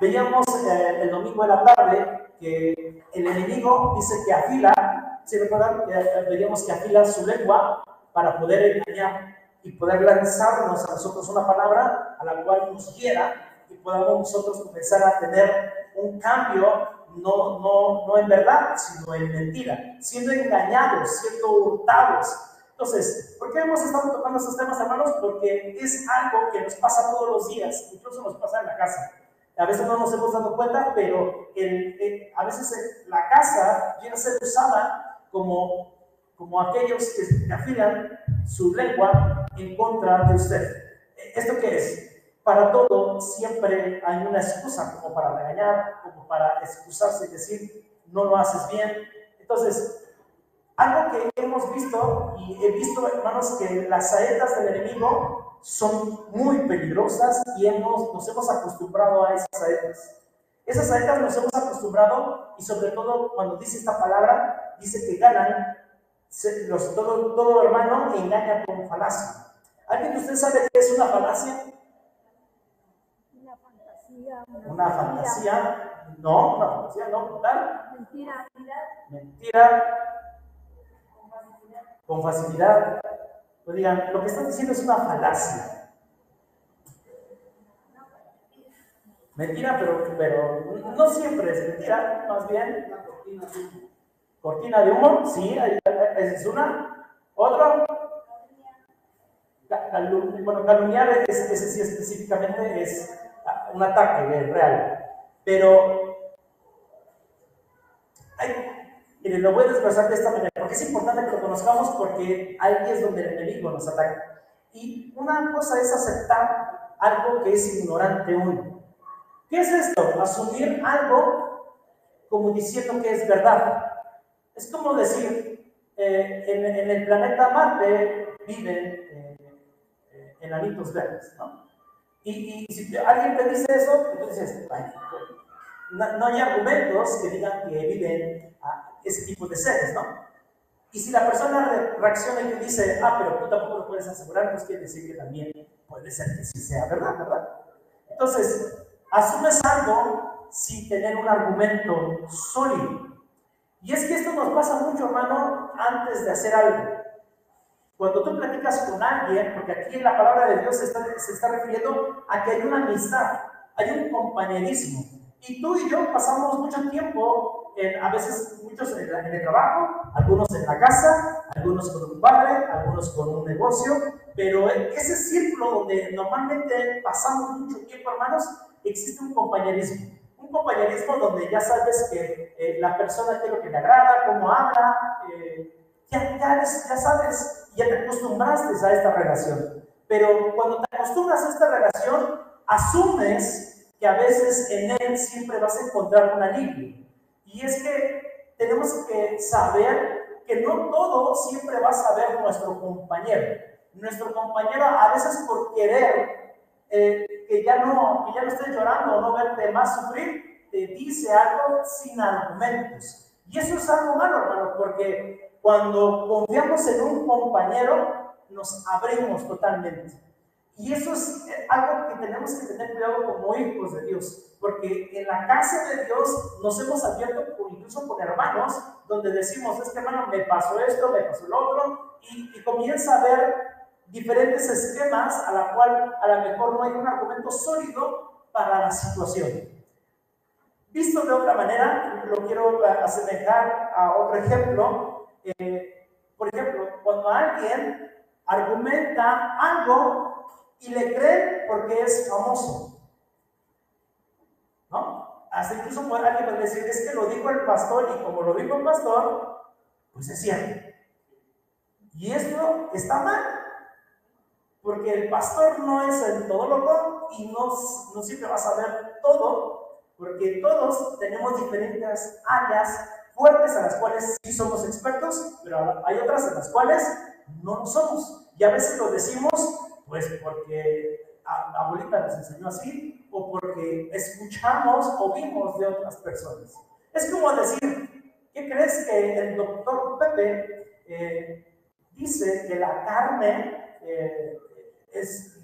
Veíamos eh, el domingo de la tarde que el enemigo dice que afila, si recuerdan, eh, veíamos que afila su lengua para poder engañar y poder lanzarnos a nosotros una palabra a la cual nos quiera y podamos nosotros comenzar a tener un cambio, no, no, no en verdad, sino en mentira, siendo engañados, siendo hurtados. Entonces, ¿por qué hemos estado tocando estos temas, hermanos? Porque es algo que nos pasa todos los días, incluso nos pasa en la casa. A veces no nos hemos dado cuenta, pero el, a veces la casa viene a ser usada como, como aquellos que afilan su lengua en contra de usted. ¿Esto qué es? Para todo siempre hay una excusa, como para regañar, como para excusarse y decir, no lo haces bien. Entonces, algo que hemos visto, y he visto, hermanos, que las saetas del enemigo son muy peligrosas y hemos, nos hemos acostumbrado a esas saetas. Esas saetas nos hemos acostumbrado y sobre todo cuando dice esta palabra, dice que ganan, los, todo, todo hermano engaña con falacia. ¿Alguien de ustedes sabe qué es una falacia? Una fantasía. No, una fantasía, no, tal. Mentira. Mentira. Con facilidad. Pues digan, lo que están diciendo es una falacia. Mentira, pero, pero no siempre es mentira, más bien. Cortina de humo, sí, esa es una. Otra. Bueno, calumniar, ese sí específicamente es un ataque real. Pero, miren, lo voy a desglosar de esta manera, es importante que lo conozcamos porque ahí es donde el enemigo nos ataca. Y una cosa es aceptar algo que es ignorante uno. ¿Qué es esto? Asumir algo como diciendo que es verdad. Es como decir, eh, en, el planeta Marte viven eh, enanitos verdes, ¿no? Y, si alguien te dice eso, tú dices, no, hay argumentos que digan que viven a ese tipo de seres, ¿no? Y si la persona reacciona y dice, ah, pero tú tampoco lo puedes asegurar, pues quiere decir que también puede ser que sí sea verdad, ¿verdad? Entonces, asumes algo sin tener un argumento sólido. Y es que esto nos pasa mucho, hermano, antes de hacer algo. Cuando tú platicas con alguien, porque aquí en la palabra de Dios se está, se está refiriendo a que hay una amistad, hay un compañerismo. Y tú y yo pasamos mucho tiempo, en, a veces muchos en, el trabajo, algunos en la casa, algunos con un padre, algunos con un negocio, pero ese círculo donde normalmente pasamos mucho tiempo, hermanos, existe un compañerismo. Un compañerismo donde ya sabes que eh, la persona qué lo que le agrada, cómo habla, eh, ya, ya, ya sabes, ya te acostumbraste a esta relación. Pero cuando te acostumbras a esta relación, asumes que a veces en él siempre vas a encontrar un alivio. Y es que tenemos que saber que no todo siempre va a saber nuestro compañero. Nuestro compañero a veces por querer eh, que, ya no, que ya no estés llorando o no verte más sufrir, te dice algo sin argumentos. Y eso es algo malo, hermano, porque cuando confiamos en un compañero, nos abrimos totalmente. Y eso es algo que tenemos que tener cuidado como hijos de Dios, porque en la casa de Dios nos hemos abierto incluso con hermanos, donde decimos, este hermano me pasó esto, me pasó lo otro, y, y comienza a haber diferentes esquemas a la cual a lo mejor no hay un argumento sólido para la situación. Visto de otra manera, lo quiero asemejar a otro ejemplo, eh, por ejemplo, cuando alguien argumenta algo y le cree porque es famoso, ¿no? Hasta incluso alguien puede decir, es que lo dijo el pastor y como lo dijo el pastor, pues es cierto. Y esto está mal, porque el pastor no es el todólogo y no, no siempre va a saber todo, porque todos tenemos diferentes áreas fuertes a las cuales sí somos expertos, pero hay otras en las cuales no lo somos. Y a veces lo decimos, pues porque la abuelita nos enseñó así, o porque escuchamos o vimos de otras personas. Es como decir, ¿qué crees que el doctor Pepe eh, dice que la carne eh, es,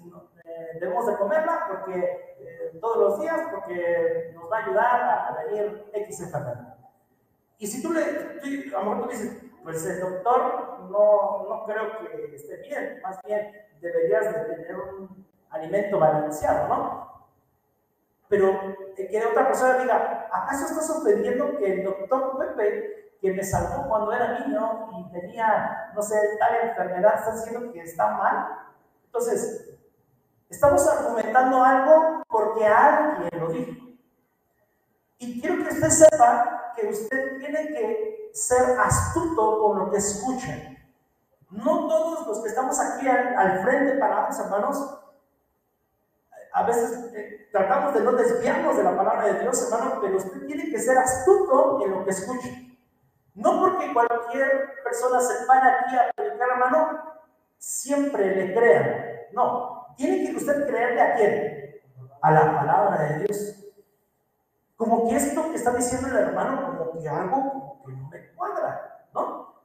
eh, debemos de comerla porque eh, todos los días, porque nos va a ayudar a prevenir X enfermedad. Y si tú le, a lo mejor tú dices, pues el doctor no, no creo que esté bien, más bien deberías de tener un alimento balanceado, ¿no? Pero que otra persona diga, ¿acaso estás sorprendiendo que el doctor Pepe, que me salvó cuando era niño y tenía, no sé, tal enfermedad, está diciendo que está mal? Entonces, estamos argumentando algo porque alguien lo dijo. Y quiero que usted sepa que usted tiene que ser astuto con lo que escucha. No todos los que estamos aquí al, frente parados, hermanos, a veces eh, tratamos de no desviarnos de la palabra de Dios, hermano, pero usted tiene que ser astuto en lo que escucha. No porque cualquier persona se pare aquí a predicar, hermano, siempre le crean. No, tiene que usted creerle a quién? A la palabra de Dios. Como que esto que está diciendo el hermano, como que algo que no me cuadra.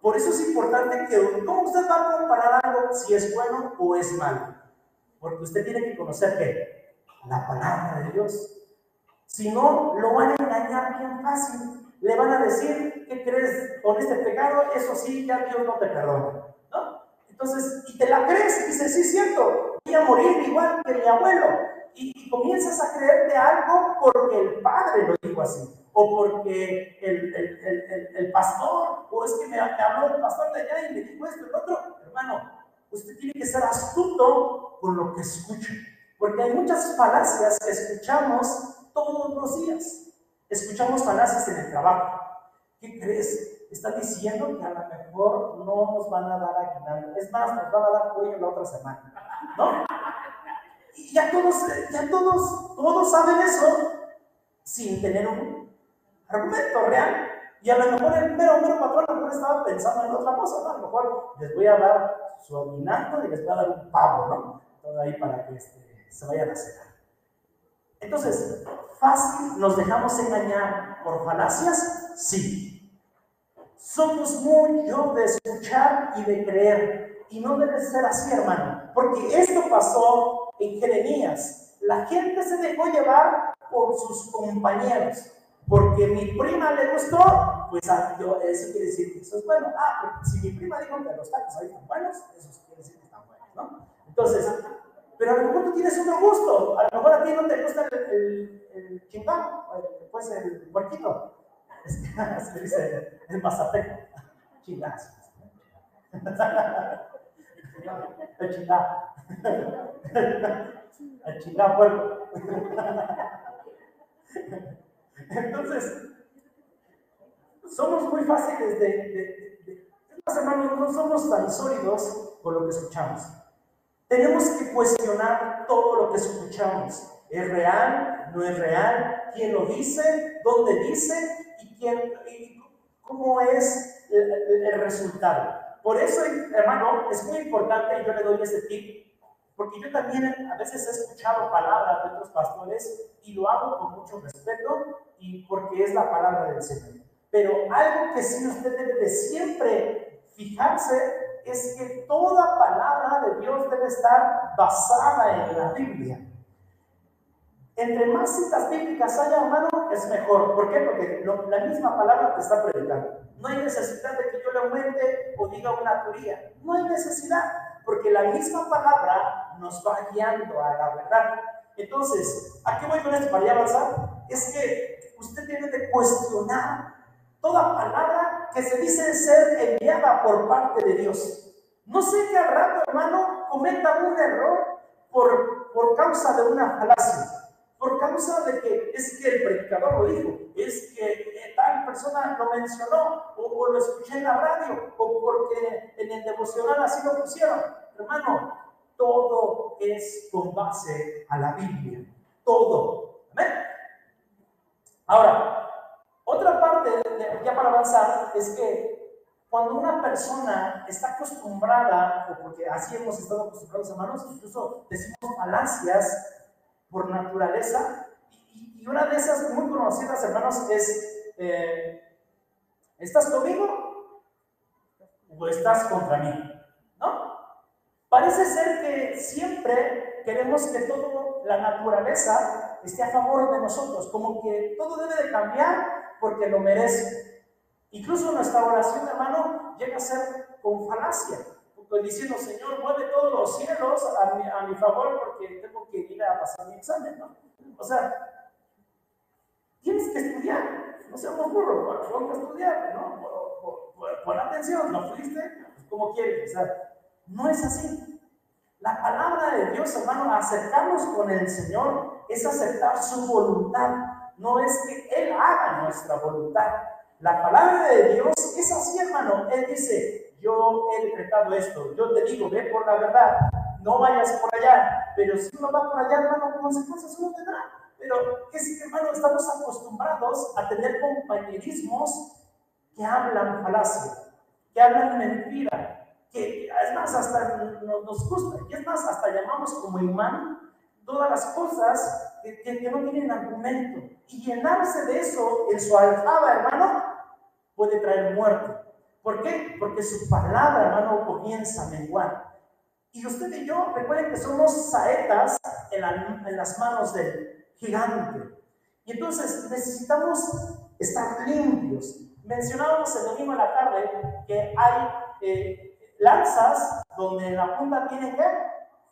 Por eso es importante que, ¿cómo usted va a comparar algo si es bueno o es malo? Porque usted tiene que conocer que la palabra de Dios. Si no, lo van a engañar bien fácil. Le van a decir, ¿qué crees con este pecado? Eso sí, ya Dios no te perdona. ¿no? Entonces, y te la crees y dices, sí, cierto, voy a morir igual que mi abuelo. Y, comienzas a creerte algo porque el padre lo dijo así, o porque el, el, el, el pastor, o es que me, habló el pastor de allá y me dijo esto lo otro. Hermano, usted tiene que ser astuto con lo que escucha, porque hay muchas falacias que escuchamos todos los días. Escuchamos falacias en el trabajo. ¿Qué crees? Está diciendo que a lo mejor no nos van a dar aguinaldo. Es más, nos van a dar pollo la otra semana. ¿No? Y ya todos, ya todos, todos saben eso sin tener un argumento real. Y a lo mejor el mero, mero patrón a lo mejor estaba pensando en otra cosa, ¿no? A lo mejor les voy a dar su aguinaldo y les voy a dar un pavo, ¿no? Todo ahí para que este, se vayan a cenar. Entonces, ¿fácil nos dejamos engañar por falacias? Sí. Somos mucho de escuchar y de creer. Y no debe ser así, hermano. Porque esto pasó en Jeremías. La gente se dejó llevar por sus compañeros. Porque mi prima le gustó, pues ah, eso quiere decir que eso es bueno. Ah, si mi prima dijo que los tacos ahí están buenos, eso quiere decir que están buenos, ¿no? Entonces, pero a lo mejor tú tienes otro gusto. A lo mejor a ti no te gusta el, el, el pues el puerquito. Así dice el mazateco. Chingazo. El chingá. El chingá puerco. Entonces, somos muy fáciles de, de, de, hermanos, no somos tan sólidos con lo que escuchamos. Tenemos que cuestionar todo lo que escuchamos. ¿Es real? ¿No es real? ¿Quién lo dice? ¿Dónde dice? ¿Y, quién, y cómo es el, el, resultado? Por eso, hermano, es muy importante y yo le doy ese tip, porque yo también a veces he escuchado palabras de otros pastores y lo hago con mucho respeto y porque es la palabra del Señor. Pero algo que sí usted debe de siempre fijarse es que toda palabra de Dios debe estar basada en la Biblia. Entre más citas bíblicas haya, hermano, es mejor. ¿Por qué? Porque la misma palabra te está predicando. No hay necesidad de que yo le aumente o diga una teoría. No hay necesidad, porque la misma palabra nos va guiando a la verdad. Entonces, ¿a qué voy con esto para ya avanzar? Es que usted tiene que cuestionar toda palabra que se dice ser enviada por parte de Dios. No sé qué al rato, hermano, cometa un error por, por causa de una falacia, por causa de que es que el predicador lo dijo, es que tal persona lo mencionó, o, o lo escuché en la radio, o porque en el devocional así lo pusieron. Hermano, todo es con base a la Biblia, todo. ¿Amén? Ahora, otra parte, ya para avanzar, es que cuando una persona está acostumbrada, o porque así hemos estado acostumbrados, hermanos, incluso decimos falacias por naturaleza, y, una de esas muy conocidas, hermanos, es, eh, ¿estás conmigo o estás contra mí? ¿No? Parece ser que siempre queremos que toda la naturaleza esté a favor de nosotros, como que todo debe de cambiar porque lo merece. Incluso nuestra oración, hermano, llega a ser con falacia, diciendo, Señor, mueve todos los cielos a mi, a mi favor porque tengo que ir a pasar mi examen, ¿no? O sea, tienes que estudiar, no seamos burros, tengo que estudiar, ¿no? Pon atención, no fuiste, pues, como quieres, o sea, no es así. La palabra de Dios, hermano, acercarnos con el Señor es aceptar su voluntad, no es que Él haga nuestra voluntad. La palabra de Dios es así, hermano. Él dice, yo he decretado esto, yo te digo, ve por la verdad, no vayas por allá, pero si uno va por allá, hermano, consecuencias uno tendrá. Pero es que, hermano, estamos acostumbrados a tener compañerismos que hablan falacia, que hablan mentira, que es más, hasta nos, gusta, y es más, hasta llamamos como imán todas las cosas que, que, no tienen argumento. Y llenarse de eso en su alfaba, hermano, puede traer muerte. ¿Por qué? Porque su palabra, hermano, comienza a menguar. Y usted y yo, recuerden que somos saetas en, en las manos del gigante. Y entonces necesitamos estar limpios. Mencionábamos el domingo en la tarde que hay eh, lanzas donde la punta tienen qué?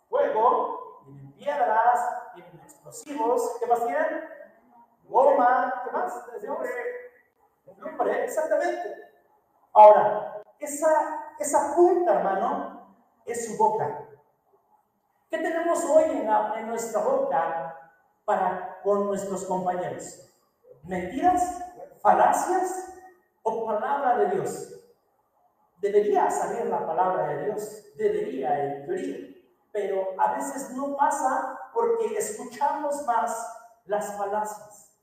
Fuego, tienen piedras, tienen explosivos, ¿qué más tienen? Goma, ¿qué más? Lumbre, exactamente. Ahora, esa, esa punta, hermano, es su boca. ¿Qué tenemos hoy en, en nuestra boca para con nuestros compañeros? ¿Mentiras? ¿Falacias? ¿O palabra de Dios? Debería salir la palabra de Dios, debería teoría, pero a veces no pasa porque escuchamos más las falacias.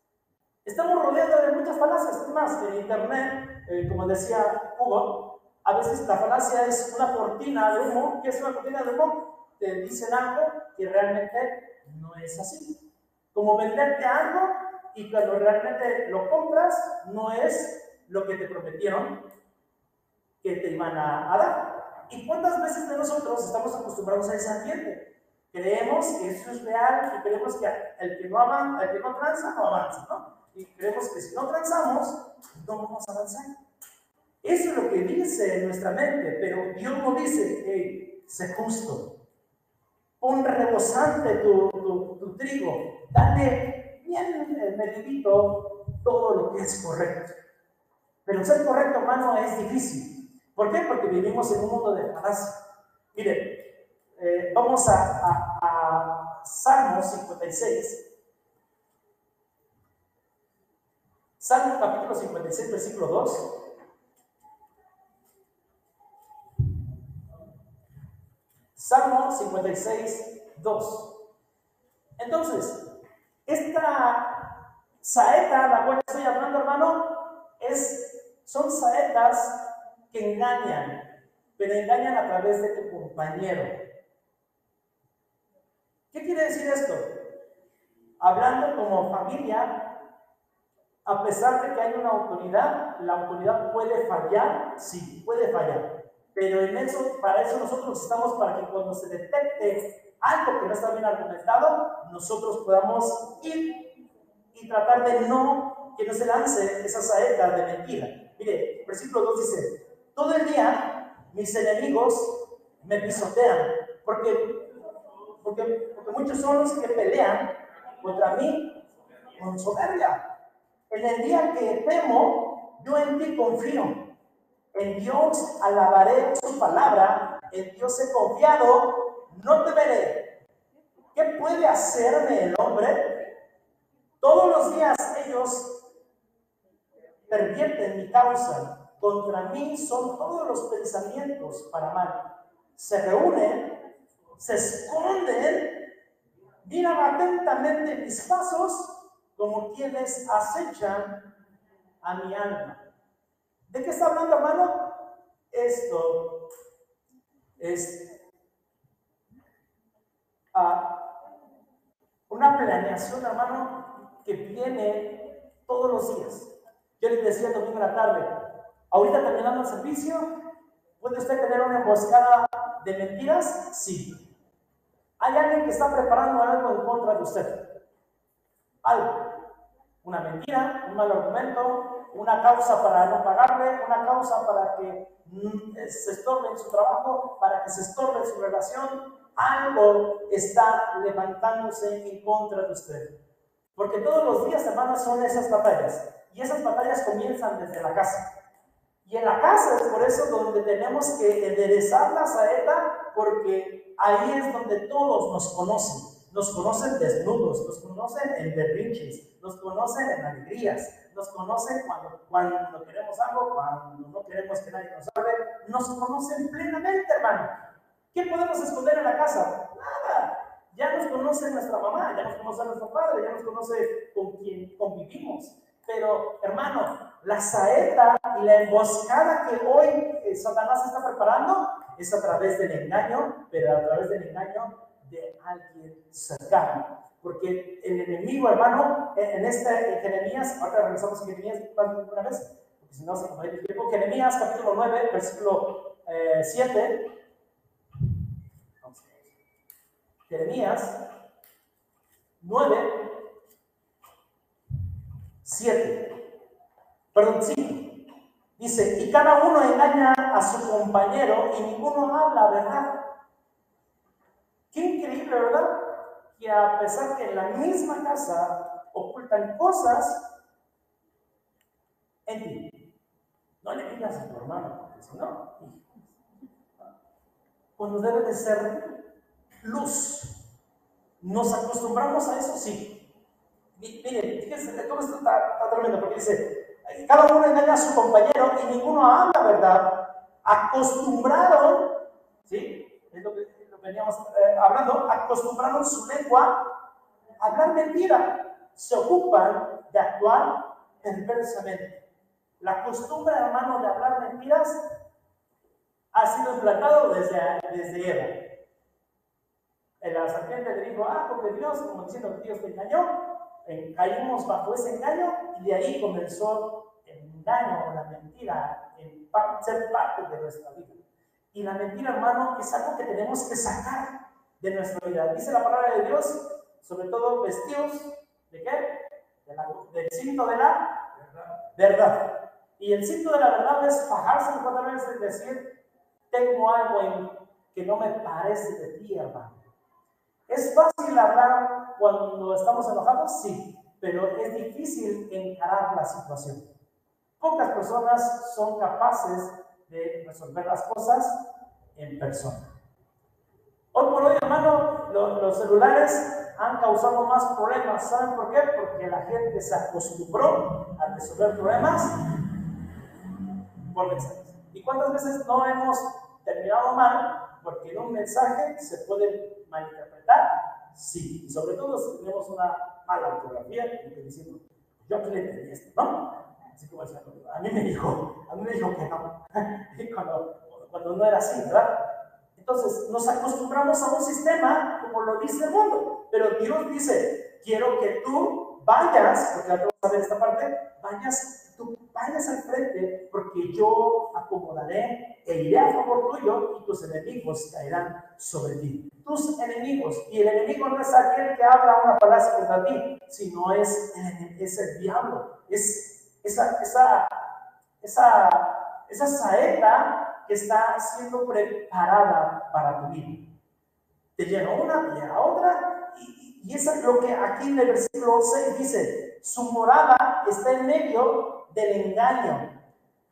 Estamos rodeados de muchas falacias, más en internet, eh, como decía Hugo, a veces la falacia es una cortina de humo. ¿Qué es una cortina de humo? Te dicen algo que realmente no es así. Como venderte algo y cuando realmente lo compras no es lo que te prometieron que te iban a, dar. ¿Y cuántas veces de nosotros estamos acostumbrados a ese ambiente? Creemos que eso es real y creemos que el que no, avanza, el que no tranza no avanza, ¿no? Y creemos que si no transamos, no vamos a avanzar. Eso es lo que dice nuestra mente, pero Dios no dice, hey, sé justo, pon rebosante tu, tu, trigo, dale bien medidito todo lo que es correcto. Pero ser correcto, hermano, es difícil. ¿Por qué? Porque vivimos en un mundo de falacia. Mire, eh, vamos a, a, a Salmo 56. Salmo capítulo 56, versículo 2. Salmo 56, 2. Entonces, esta saeta, la cual estoy hablando, hermano, es, son saetas que engañan, pero engañan a través de tu compañero. ¿Qué quiere decir esto? Hablando como familia, a pesar de que hay una autoridad, la autoridad puede fallar, sí, puede fallar. Pero en eso, para eso nosotros estamos para que cuando se detecte algo que no está bien argumentado, nosotros podamos ir y tratar de no, que no se lance esa saeta de mentira. Mire, versículo 2 dice, todo el día mis enemigos me pisotean, porque, porque, porque muchos son los que pelean contra mí con soberbia. En el día que temo, yo en ti confío. En Dios alabaré su palabra, en Dios he confiado, no temeré. ¿Qué puede hacerme el hombre? Todos los días ellos pervierten mi causa contra mí son todos los pensamientos para mal. Se reúnen, se esconden, miran atentamente mis pasos como quienes acechan a mi alma. ¿De qué está hablando, hermano? Esto es ah, una planeación, hermano, que viene todos los días. Yo les decía el domingo en la tarde, Ahorita terminando el servicio, ¿puede usted tener una emboscada de mentiras? Sí. Hay alguien que está preparando algo en contra de usted. Algo. Una mentira, un mal argumento, una causa para no pagarle, una causa para que mm, se estorbe en su trabajo, para que se estorbe en su relación. Algo está levantándose en contra de usted. Porque todos los días, hermanos, son esas batallas. Y esas batallas comienzan desde la casa. Y en la casa es por eso donde tenemos que enderezar la saeta, porque ahí es donde todos nos conocen. Nos conocen desnudos, nos conocen en berrinches, nos conocen en alegrías, nos conocen cuando, cuando queremos algo, cuando no queremos que nadie nos hable, nos conocen plenamente, hermano. ¿Qué podemos esconder en la casa? Nada. Ya nos conoce nuestra mamá, ya nos conoce nuestro padre, ya nos conoce con quien convivimos. Pero, hermano, la saeta y la emboscada que hoy eh, Satanás está preparando es a través del engaño, pero a través del engaño de alguien cercano. Porque el enemigo, hermano, en este Jeremías, ahora regresamos a Jeremías una vez, porque si no se me el tiempo. Jeremías capítulo 9, versículo 7. Eh, Jeremías 9, 7. Perdón, sí. Dice, y cada uno engaña a su compañero y ninguno habla verdad. Qué increíble, ¿verdad? Que a pesar que en la misma casa ocultan cosas en ti. No le digas a tu hermano, si no, cuando debe de ser luz. ¿Nos acostumbramos a eso? Sí. Miren, fíjense, todo esto está, tremendo porque dice, cada uno engaña a su compañero y ninguno habla verdad. Acostumbraron, ¿sí? Es lo que, veníamos eh, hablando, acostumbraron su lengua a hablar mentira. Se ocupan de actuar perversamente. La costumbre, hermano, de hablar mentiras ha sido implantado desde, desde Eva. La serpiente le dijo, ah, porque Dios, como diciendo Dios te engañó, caímos bajo ese engaño y de ahí comenzó el engaño o la mentira en ser parte de nuestra vida. Y la mentira, hermano, es algo que tenemos que sacar de nuestra vida. Dice la palabra de Dios, sobre todo vestidos, ¿de qué? del cinto de la verdad. Y el cinto de la verdad es fajarse cuatro veces y decir, tengo algo en que no me parece de ti, hermano. ¿Es fácil hablar cuando estamos enojados? Sí, pero es difícil encarar la situación. Pocas personas son capaces de resolver las cosas en persona. Hoy por hoy, hermano, los, celulares han causado más problemas. ¿Saben por qué? Porque la gente se acostumbró a resolver problemas por mensajes. ¿Y cuántas veces no hemos terminado mal? Porque en un mensaje se puede malinterpretar, sí. Y sobre todo si tenemos una mala ortografía, y que diciendo, yo aquí le entendí esto, ¿no? Así como a mí me dijo, a mí me dijo que no, cuando no era así, ¿verdad? Entonces, nos acostumbramos a un sistema como lo dice el mundo, pero Dios dice, quiero que tú vayas, porque ahora vamos a ver esta parte, vayas, tú vayas al frente, porque yo acomodaré e iré a favor tuyo y tus enemigos caerán sobre ti tus enemigos. Y el enemigo no es aquel que habla una palabra contra ti, sino es, es el diablo. Es esa, esa, esa, esa saeta que está siendo preparada para tu vida. Te llenó una, te a otra, y, y eso es lo que aquí en el versículo 6 dice, su morada está en medio del engaño,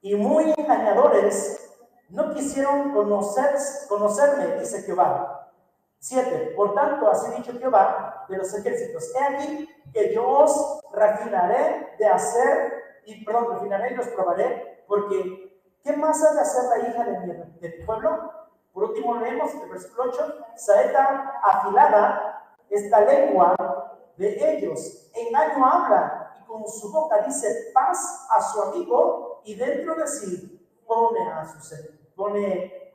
y muy engañadores no quisieron conocer, conocerme, dice Jehová 7. Por tanto, así dicho Jehová de los ejércitos, he aquí que yo os refinaré de hacer, y perdón, refinaré y los probaré, porque ¿qué más ha de hacer la hija de mi, pueblo? Por último, leemos el versículo 8, saeta afilada esta lengua de ellos, engaño habla, con su boca dice paz a su amigo, y dentro de sí pone a sus, pone,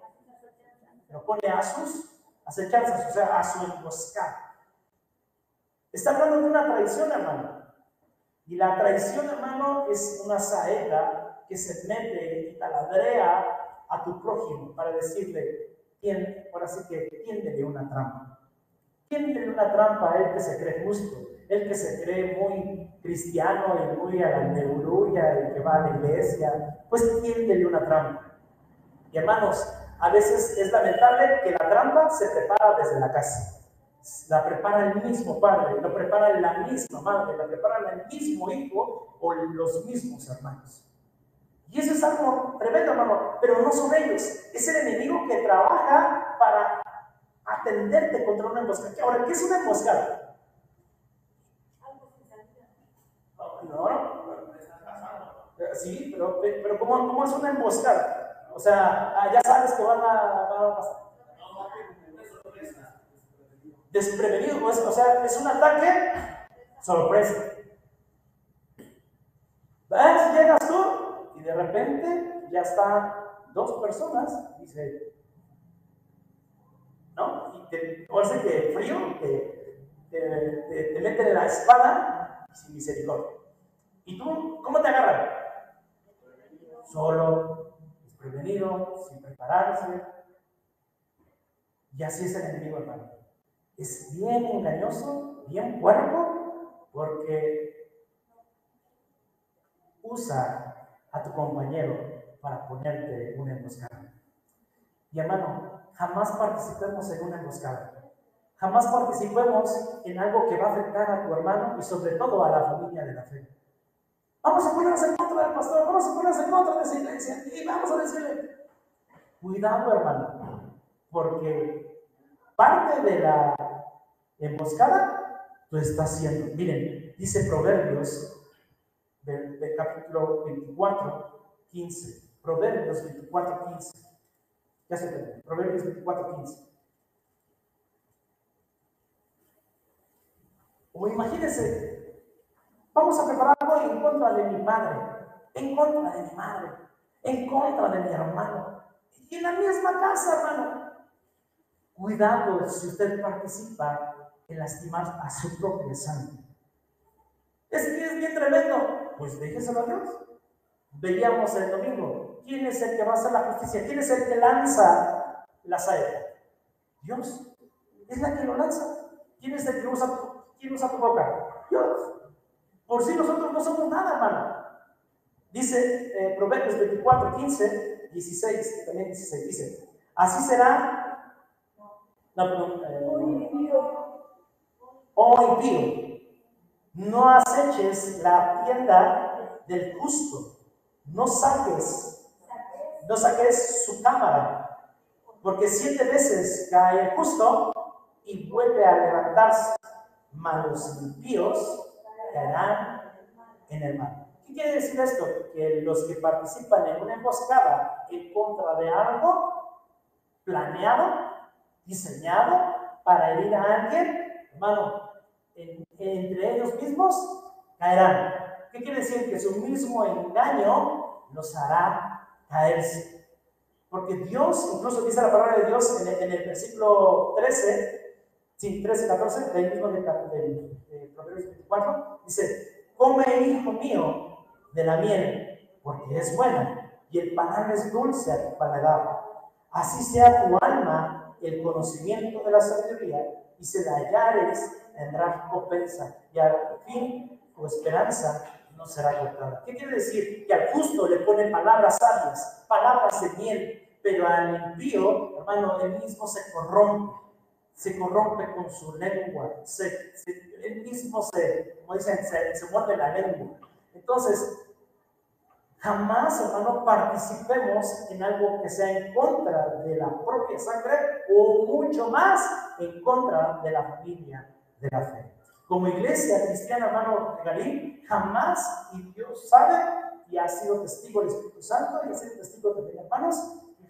pone a sus acechanzas, o sea, a su emboscada. Está hablando de una traición, hermano. Y la traición, hermano, es una saeta que se mete y taladrea a tu prójimo para decirle, ahora sí que tiende de una trampa. ¿Quién tiene una trampa? El que se cree justo, el que se cree muy cristiano y muy a la neurulla y que va a la iglesia. Pues ¿quién tiene una trampa? Y hermanos, a veces es lamentable que la trampa se prepara desde la casa. La prepara el mismo padre, la prepara la misma madre, la prepara el mismo hijo o los mismos hermanos. Y eso es algo tremendo, hermano, pero no son ellos. Es el enemigo que trabaja para atenderte contra una emboscada. Ahora, ¿qué es una emboscada? No. Sí, pero, pero ¿cómo, ¿cómo, es una emboscada? O sea, ah, ya sabes que van a, van a pasar. Desprevenido, pues, o sea, es un ataque sorpresa. ¿Ves? Llegas tú y de repente ya están dos personas, dice, ¿no? Y te parece que frío, te, te, meten en la espada sin misericordia. ¿Y tú cómo te agarran? Solo, desprevenido, sin prepararse. Y así es el enemigo, hermano. Es bien engañoso, bien puerco, porque usa a tu compañero para ponerte una emboscada. Y hermano, jamás participemos en una emboscada. Jamás participemos en algo que va a afectar a tu hermano y sobre todo a la familia de la fe. Vamos a ponernos en contra del pastor, vamos a ponernos en contra de esa iglesia y vamos a decirle, cuidado hermano, porque parte de la emboscada tú estás haciendo. Miren, dice Proverbios del, capítulo 24, 15. Proverbios 24, 15. Ya se ve, Proverbios 24, 15. O imagínense, en contra de mi padre, en contra de mi madre, en contra de mi hermano. Y en la misma casa, hermano. Cuidado si usted participa en lastimar a su propia sangre. Es que es bien tremendo. Pues déjeselo a Dios. Veíamos el domingo. ¿Quién es el que va a hacer la justicia? ¿Quién es el que lanza la saeta? Dios. Es la que lo lanza. ¿Quién es el que usa quién usa tu boca? Dios. Por si nosotros no somos nada, hermano. Dice eh, Proverbios 24, 15, 16, también 16, dice, así será, no, perdón, eh, oh impío, no aceches la tienda del justo, no saques, no saques su cámara, porque siete veces cae el justo y vuelve a levantarse, mas los impíos caerán en el mar. ¿Qué quiere decir esto? Que los que participan en una emboscada en contra de algo planeado, diseñado para herir a alguien, hermano, entre ellos mismos caerán. ¿Qué quiere decir? Que su mismo engaño los hará caerse. Porque Dios, incluso dice la palabra de Dios en el, versículo 13, sí, 13, 14, del mismo del, del, Proverbios 24, dice, come hijo mío de la miel, porque es buena, y el panal es dulce a tu paladar. Así sea tu alma el conocimiento de la sabiduría, y se la hallares, tendrás recompensa, y al fin tu esperanza no será cortada. ¿Qué quiere decir? Que al justo le pone palabras sabias, palabras de miel, pero al impío, hermano, él mismo se corrompe, se corrompe con su lengua, se, él mismo se, como dicen, se, se muerde la lengua. Entonces, jamás, hermano, participemos en algo que sea en contra de la propia sangre o mucho más en contra de la familia de la fe como iglesia cristiana, hermano Garín, jamás, y Dios sabe, y ha sido testigo del Espíritu Santo, y ha sido testigo de mis hermanos,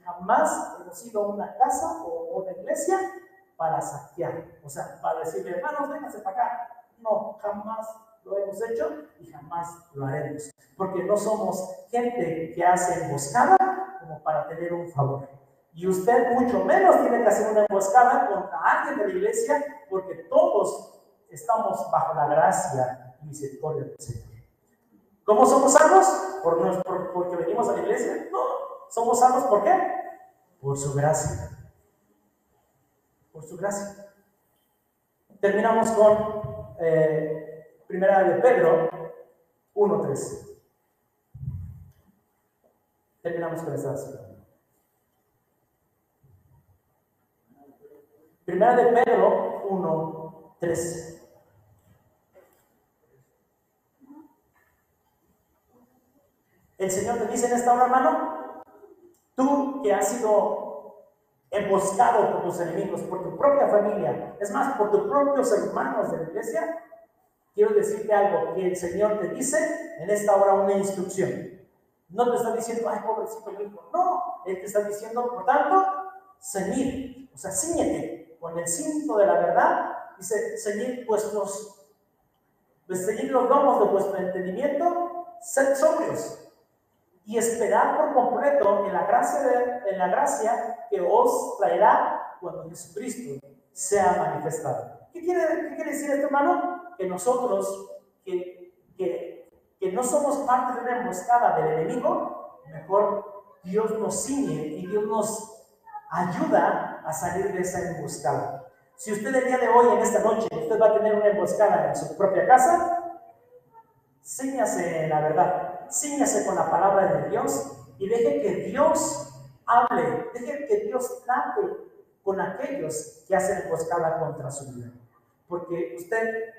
jamás hemos sido una casa o una iglesia para saquear. O sea, para decirle, hermanos, vénganse para acá. No, jamás lo hemos hecho y jamás lo haremos. Porque no somos gente que hace emboscada como para tener un favor. Y usted mucho menos tiene que hacer una emboscada contra alguien de la iglesia, porque todos estamos bajo la gracia y misericordia del Señor. ¿Cómo somos salvos? ¿Por, por, porque venimos a la iglesia? No, somos salvos ¿por qué? Por su gracia. Por su gracia. terminamos con eh, Primera de Pedro 1.3. Terminamos con esta Primera de Pedro 1.3. El Señor te dice en esta hora, hermano, tú que has sido emboscado por tus enemigos, por tu propia familia, es más, por tus propios hermanos de la iglesia, quiero decirte algo, que el Señor te dice en esta hora una instrucción. No te está diciendo, ay, pobrecito hijo. No, Él te está diciendo, por tanto, ceñir, o sea, ciñete con el cinto de la verdad. Dice, ceñir vuestros, pues ceñir los lomos de vuestro entendimiento, sed sobrios y esperar por completo en la gracia, de, en la gracia que os traerá cuando Jesucristo sea manifestado. ¿Qué quiere, qué quiere decir esto, hermano? Que nosotros, que, que, que no somos parte de una emboscada del enemigo, mejor Dios nos ciñe y Dios nos ayuda a salir de esa emboscada. Si usted el día de hoy, en esta noche, usted va a tener una emboscada en su propia casa, ciñase en la verdad síñase con la palabra de Dios y deje que Dios hable, deje que Dios trate con aquellos que hacen emboscada contra su vida. Porque usted,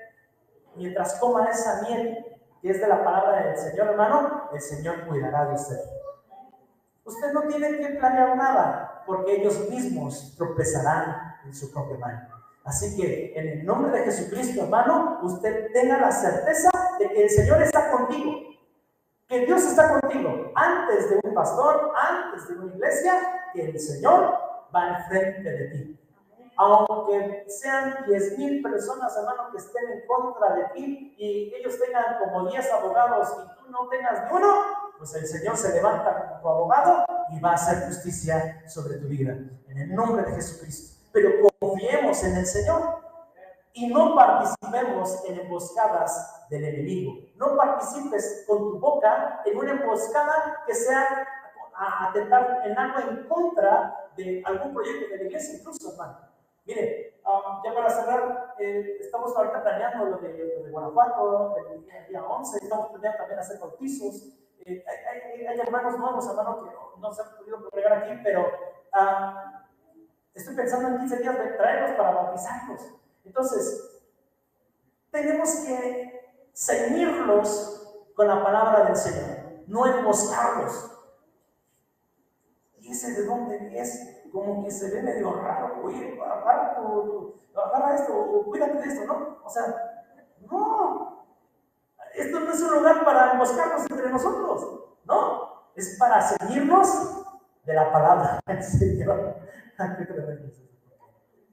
mientras coma esa miel que es de la palabra del Señor, hermano, el Señor cuidará de usted. Usted no tiene que planear nada, porque ellos mismos tropezarán en su propia mano. Así que en el nombre de Jesucristo, hermano, usted tenga la certeza de que el Señor está contigo que Dios está contigo antes de un pastor, antes de una iglesia, el Señor va enfrente de ti. Aunque sean diez mil personas, hermano, que estén en contra de ti y ellos tengan como diez abogados y tú no tengas ni uno, pues el Señor se levanta como tu abogado y va a hacer justicia sobre tu vida. En el nombre de Jesucristo. Pero confiemos en el Señor y no participemos en emboscadas del enemigo. No participes con tu boca en una emboscada que sea a atentar en algo en contra de algún proyecto de la iglesia, incluso, hermano. Mire, um, ya para cerrar, eh, estamos ahorita planeando lo de, Guanajuato, el día, 11, estamos planeando también hacer bautizos. Eh, hay, hermanos nuevos, hermano, que no, se han podido congregar aquí, pero uh, estoy pensando en 15 días de traerlos para bautizarlos. Entonces, tenemos que ceñirlos con la palabra del Señor, no emboscarlos. Y ese de dónde es, como que se ve medio raro, oye, agarra, esto, o cuídate de esto, ¿no? O sea, no, esto no es un lugar para emboscarnos entre nosotros, ¿no? Es para ceñirnos de la palabra del Señor.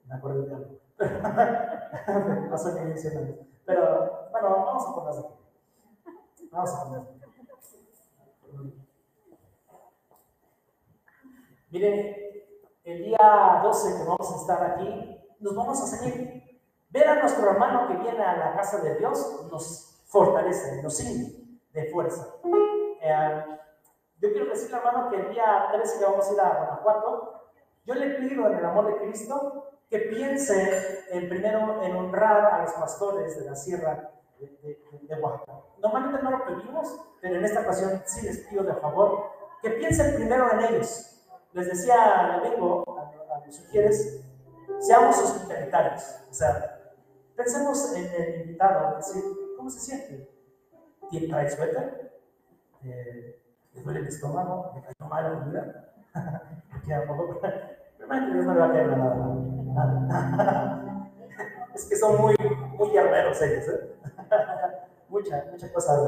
Me acuerdo de algo. no diciendo. Pero bueno, vamos a ponerse aquí. Vamos a ponerse Miren, el día 12 que vamos a estar aquí, nos vamos a seguir. Ver a nuestro hermano que viene a la casa de Dios nos fortalece, nos sirve de fuerza. Eh, yo quiero decirle, hermano, que el día 13 que vamos a ir a Guanajuato, yo le pido en el amor de Cristo que piense en, primero en honrar a los pastores de la sierra de, Oaxaca. Normalmente no lo pedimos, pero en esta ocasión sí les pido de favor que piensen primero en ellos. Les decía el domingo a, a los sugieres, seamos hospitalitarios. O sea, pensemos en el invitado, decir, ¿cómo se siente? ¿Tiene trae suéter? Eh, ¿Le duele el estómago? ¿Le cayó mal la comida? ¿Queda poco? Realmente Dios no le va a caer nada. es que son muy, muy ellos, ¿eh? mucha, mucha cosa.